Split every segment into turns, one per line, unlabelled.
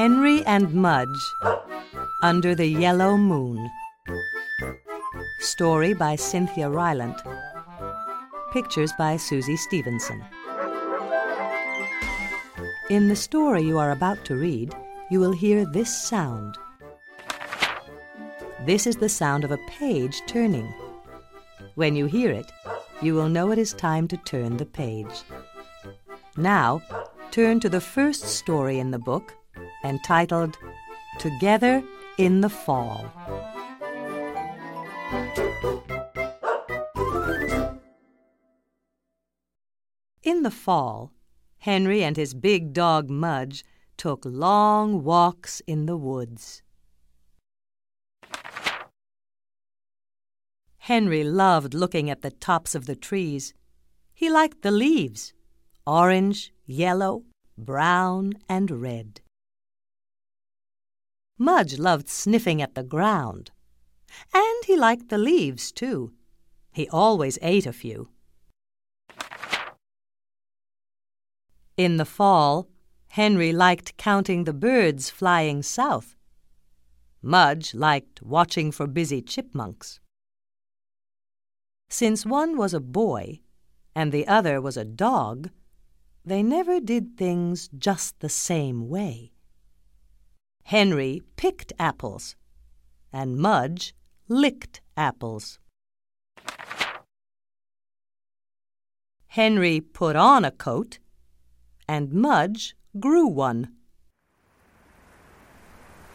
Henry and Mudge Under the Yellow Moon. Story by Cynthia Rylant. Pictures by Suçie Stevenson. In the story you are about to read, you will hear this sound. This is the sound of a page turning. When you hear it, you will know it is time to turn the page. Now, turn to the first story in the book, entitled Together in the Fall. In the fall, Henry and his big dog Mudge took long walks in the woods. Henry loved looking at the tops of the trees. He liked the leaves orange, yellow, brown, and red. Mudge loved sniffing at the ground. And he liked the leaves, too. He always ate a few. In the fall, Henry liked counting the birds flying south. Mudge liked watching for busy chipmunks. Since one was a boy and the other was a dog, they never did things just the same way. Henry picked apples, and Mudge licked apples. Henry put on a coat, and Mudge grew one.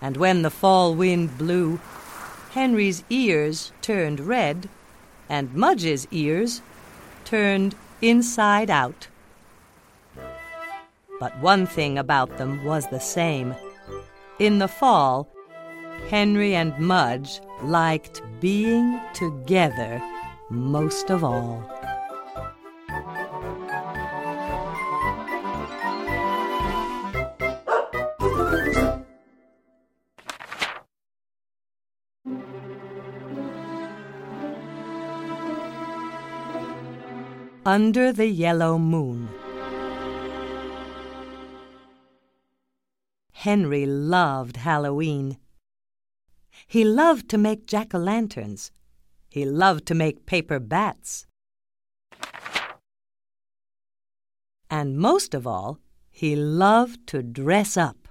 And when the fall wind blew, Henry's ears turned red, and Mudge's ears turned inside out. But one thing about them was the same. In the fall, Henry and Mudge liked being together most of all. Under the Yellow Moon. Henry loved Halloween. He loved to make jack o' lanterns. He loved to make paper bats. And most of all, he loved to dress up.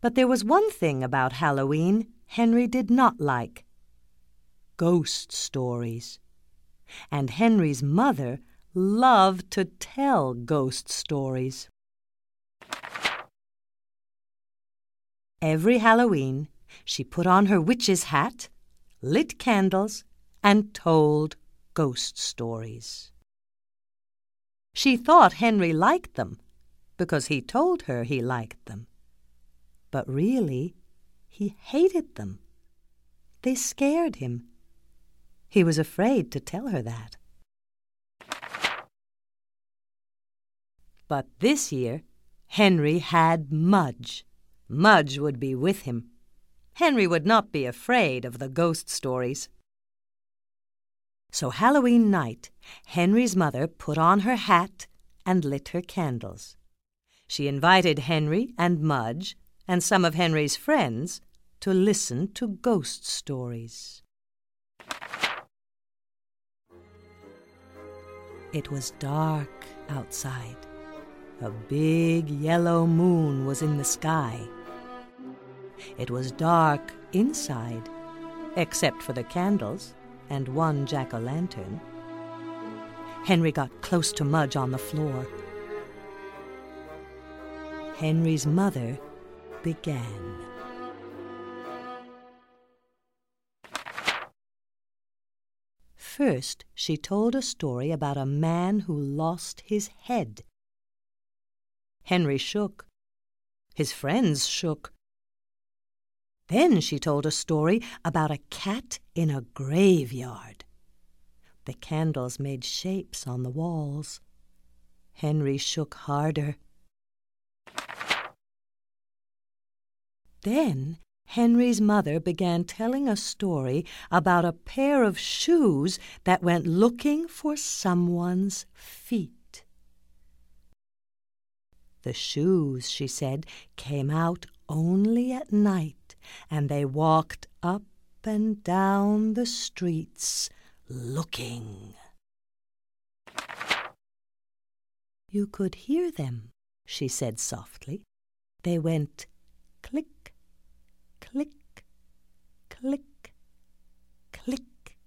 But there was one thing about Halloween Henry did not like ghost stories. And Henry's mother loved to tell ghost stories. Every Halloween, she put on her witch's hat, lit candles, and told ghost stories. She thought Henry liked them because he told her he liked them. But really, he hated them. They scared him. He was afraid to tell her that. But this year, Henry had Mudge. Mudge would be with him. Henry would not be afraid of the ghost stories. So Halloween night, Henry's mother put on her hat and lit her candles. She invited Henry and Mudge and some of Henry's friends to listen to ghost stories. It was dark outside. A big yellow moon was in the sky. It was dark inside, except for the candles and one jack o' lantern. Henry got close to Mudge on the floor. Henry's mother began. First, she told a story about a man who lost his head. Henry shook. His friends shook. Then she told a story about a cat in a graveyard. The candles made shapes on the walls. Henry shook harder. Then Henry's mother began telling a story about a pair of shoes that went looking for someone's feet. The shoes, she said, came out only at night, and they walked up and down the streets looking. You could hear them, she said softly. They went click, click, click, click.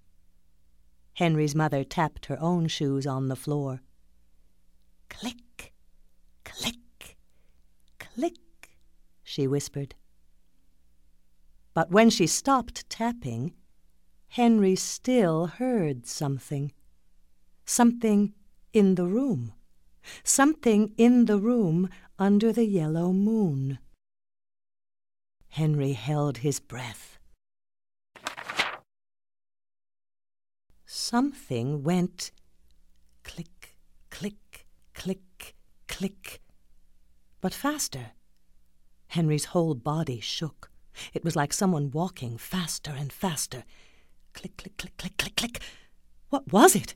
Henry's mother tapped her own shoes on the floor. Click, click, click, she whispered. But when she stopped tapping, Henry still heard something. Something in the room. Something in the room under the yellow moon. Henry held his breath. Something went click, click, click, click, but faster. Henry's whole body shook. It was like someone walking faster and faster. Click, click, click, click, click, click. What was it?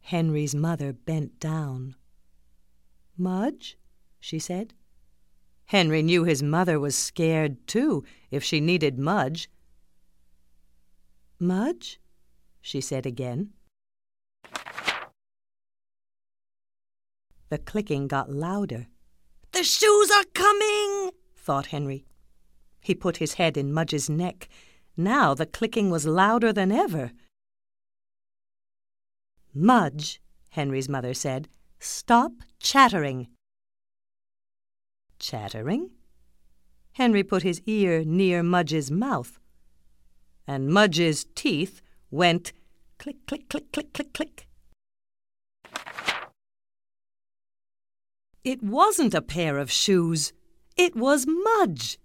Henry's mother bent down. Mudge? she said. Henry knew his mother was scared, too, if she needed Mudge. Mudge? she said again. The clicking got louder. The shoes are coming, thought Henry. He put his head in Mudge's neck. Now the clicking was louder than ever. Mudge, Henry's mother said, stop chattering. Chattering? Henry put his ear near Mudge's mouth, and Mudge's teeth went click, click, click, click, click, click. It wasn't a pair of shoes. It was Mudge.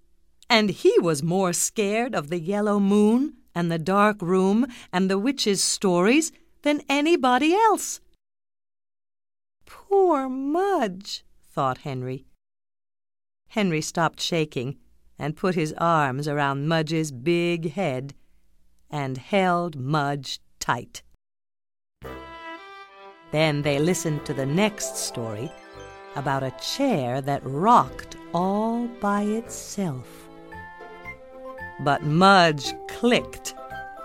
And he was more scared of the yellow moon and the dark room and the witch's stories than anybody else. Poor Mudge, thought Henry. Henry stopped shaking and put his arms around Mudge's big head and held Mudge tight. Then they listened to the next story about a chair that rocked all by itself. But Mudge clicked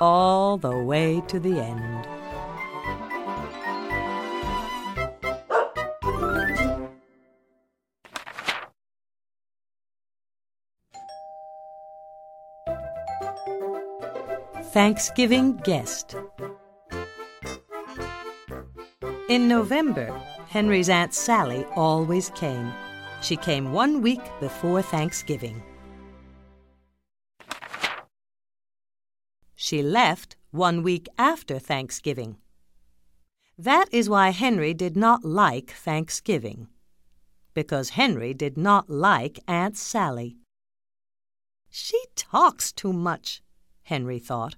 all the way to the end. Thanksgiving Guest In November, Henry's Aunt Sally always came. She came one week before Thanksgiving. She left one week after Thanksgiving. That is why Henry did not like Thanksgiving. Because Henry did not like Aunt Sally. She talks too much, Henry thought.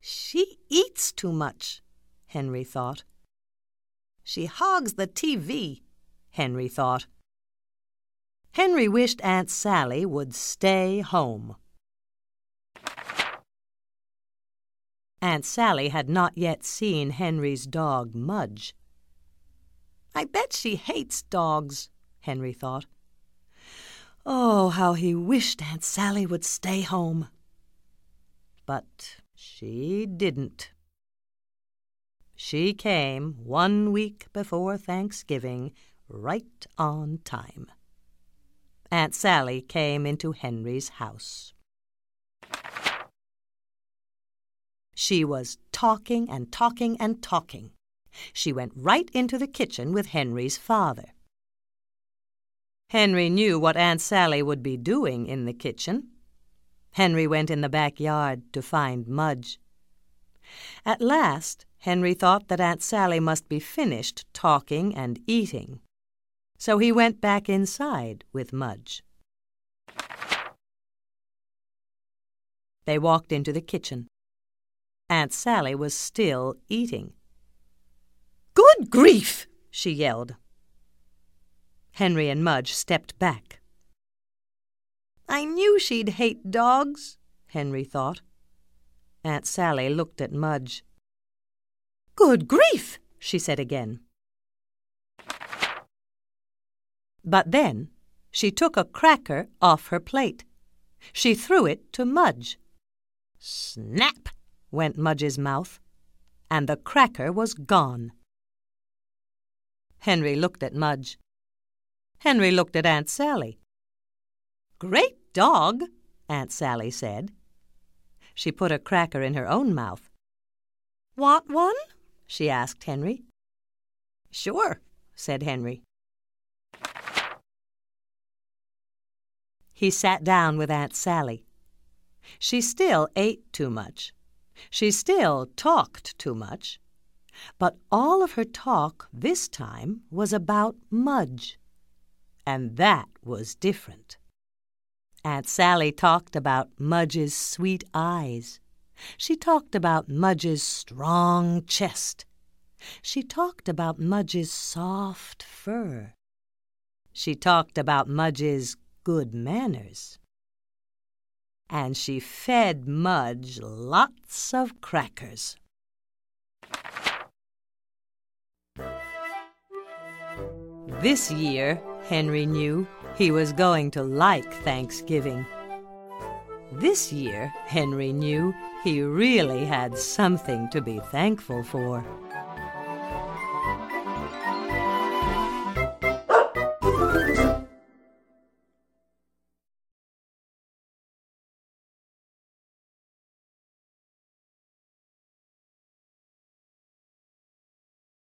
She eats too much, Henry thought. She hogs the TV, Henry thought. Henry wished Aunt Sally would stay home. Aunt Sally had not yet seen Henry's dog, Mudge. I bet she hates dogs, Henry thought. Oh, how he wished Aunt Sally would stay home. But she didn't. She came one week before Thanksgiving, right on time. Aunt Sally came into Henry's house. She was talking and talking and talking. She went right into the kitchen with Henry's father. Henry knew what Aunt Sally would be doing in the kitchen. Henry went in the backyard to find Mudge. At last, Henry thought that Aunt Sally must be finished talking and eating. So he went back inside with Mudge. They walked into the kitchen. Aunt Sally was still eating. Good grief! she yelled. Henry and Mudge stepped back. I knew she'd hate dogs, Henry thought. Aunt Sally looked at Mudge. Good grief, she said again. But then she took a cracker off her plate. She threw it to Mudge. Snap! Went Mudge's mouth, and the cracker was gone. Henry looked at Mudge. Henry looked at Aunt Sally. Great dog, Aunt Sally said. She put a cracker in her own mouth. Want one? she asked Henry. Sure, said Henry. He sat down with Aunt Sally. She still ate too much. She still talked too much. But all of her talk this time was about Mudge. And that was different. Aunt Sally talked about Mudge's sweet eyes. She talked about Mudge's strong chest. She talked about Mudge's soft fur. She talked about Mudge's good manners and she fed Mudge lots of crackers. This year, Henry knew he was going to like Thanksgiving. This year, Henry knew he really had something to be thankful for.